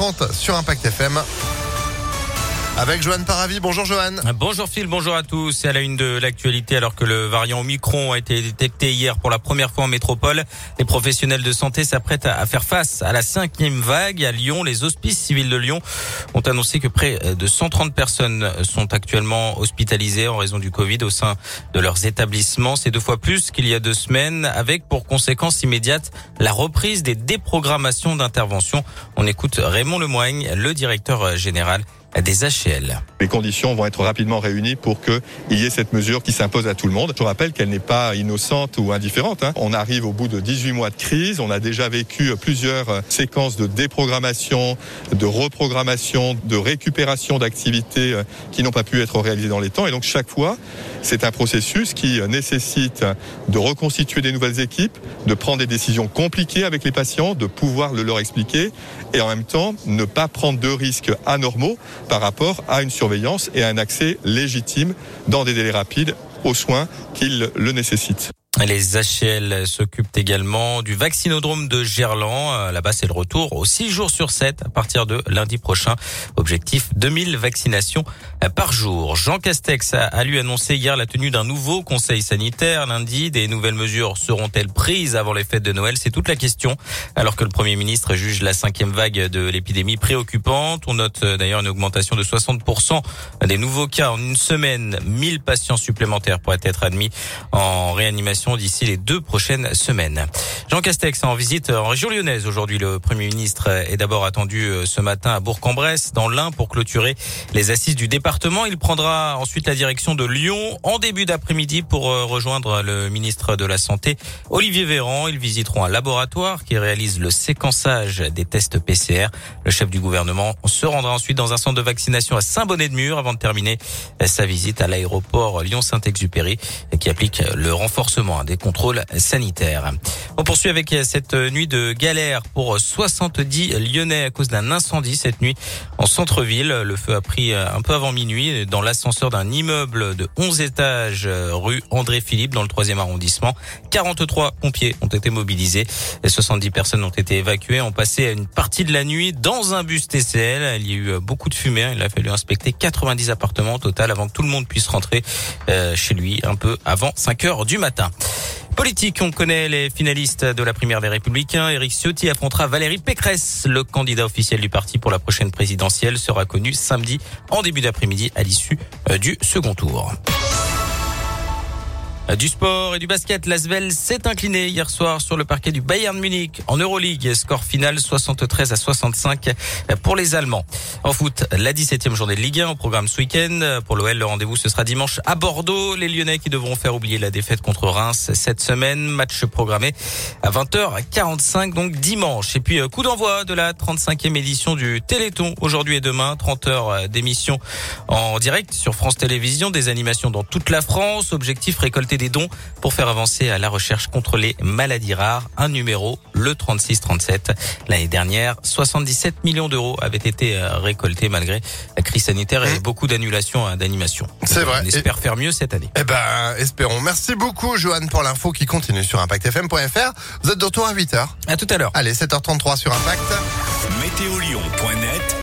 7h30 sur Impact FM. Avec Johan Paravi. Bonjour Johan. Bonjour Phil, bonjour à tous. C'est à la une de l'actualité alors que le variant Omicron a été détecté hier pour la première fois en métropole. Les professionnels de santé s'apprêtent à faire face à la cinquième vague. À Lyon, les hospices civils de Lyon ont annoncé que près de 130 personnes sont actuellement hospitalisées en raison du Covid au sein de leurs établissements. C'est deux fois plus qu'il y a deux semaines avec pour conséquence immédiate la reprise des déprogrammations d'intervention. On écoute Raymond Lemoigne, le directeur général des HL. Les conditions vont être rapidement réunies pour qu'il y ait cette mesure qui s'impose à tout le monde. Je rappelle qu'elle n'est pas innocente ou indifférente. Hein. On arrive au bout de 18 mois de crise. On a déjà vécu plusieurs séquences de déprogrammation, de reprogrammation, de récupération d'activités euh, qui n'ont pas pu être réalisées dans les temps. Et donc chaque fois, c'est un processus qui nécessite de reconstituer des nouvelles équipes, de prendre des décisions compliquées avec les patients, de pouvoir le leur expliquer et en même temps ne pas prendre de risques anormaux par rapport à une surveillance et à un accès légitime dans des délais rapides aux soins qu'ils le nécessitent. Les HL s'occupent également du vaccinodrome de Gerland. Euh, là-bas, c'est le retour aux 6 jours sur 7 à partir de lundi prochain. Objectif 2000 vaccinations euh, par jour. Jean Castex a lui annoncé hier la tenue d'un nouveau conseil sanitaire lundi. Des nouvelles mesures seront-elles prises avant les fêtes de Noël? C'est toute la question. Alors que le Premier ministre juge la cinquième vague de l'épidémie préoccupante. On note euh, d'ailleurs une augmentation de 60% des nouveaux cas en une semaine. 1000 patients supplémentaires pourraient être admis en réanimation d'ici les deux prochaines semaines. Jean Castex en visite en région lyonnaise aujourd'hui. Le Premier ministre est d'abord attendu euh, ce matin à Bourg-en-Bresse, dans l'Ain, pour clôturer les assises du département. Il prendra ensuite la direction de Lyon en début d'après-midi pour euh, rejoindre le ministre de la Santé, Olivier Véran. Ils visiteront un laboratoire qui réalise le séquençage des tests PCR. Le chef du gouvernement se rendra ensuite dans un centre de vaccination à Saint-Bonnet-de-Mur avant de terminer sa visite à l'aéroport Lyon-Saint-Exupéry qui applique le renforcement des contrôles sanitaires. On poursuit avec cette nuit de galère pour 70 Lyonnais à cause d'un incendie cette nuit en centre-ville. Le feu a pris un peu avant minuit dans l'ascenseur d'un immeuble de 11 étages rue André Philippe dans le 3 arrondissement. 43 pompiers ont été mobilisés et 70 personnes ont été évacuées. On passé une partie de la nuit dans un bus TCL. Il y a eu beaucoup de fumée. Il a fallu inspecter 90 appartements au total avant que tout le monde puisse rentrer euh, chez lui un peu avant 5 heures du matin. Politique, on connaît les finalistes de la primaire des Républicains. Éric Ciotti affrontera Valérie Pécresse. Le candidat officiel du parti pour la prochaine présidentielle sera connu samedi en début d'après-midi à l'issue euh, du second tour. Du sport et du basket, l'Asvel s'est incliné hier soir sur le parquet du Bayern Munich en Euroleague. Score final 73 à 65 pour les Allemands. En foot, la 17e journée de Ligue 1 au programme ce week-end. Pour l'OL, le rendez-vous ce sera dimanche à Bordeaux. Les Lyonnais qui devront faire oublier la défaite contre Reims cette semaine. Match programmé à 20h45, donc dimanche. Et puis euh, coup d'envoi de la 35e édition du Téléthon aujourd'hui et demain. 30 heures d'émission en direct sur France Télévisions. Des animations dans toute la France. Objectif récolter des dons pour faire avancer à la recherche contre les maladies rares. Un numéro, le 3637. L'année dernière, 77 millions d'euros avaient été euh, récoltés malgré la crise sanitaire et mmh. beaucoup d'annulations hein, d'animation. C'est vrai. On espère faire mieux cette année. Eh ben, espérons. Merci beaucoup, Johan, pour l'info qui continue sur ImpactFM.fr. Vous êtes de retour à 8h. À tout à l'heure. Allez, 7h33 sur Impact. Météolion.net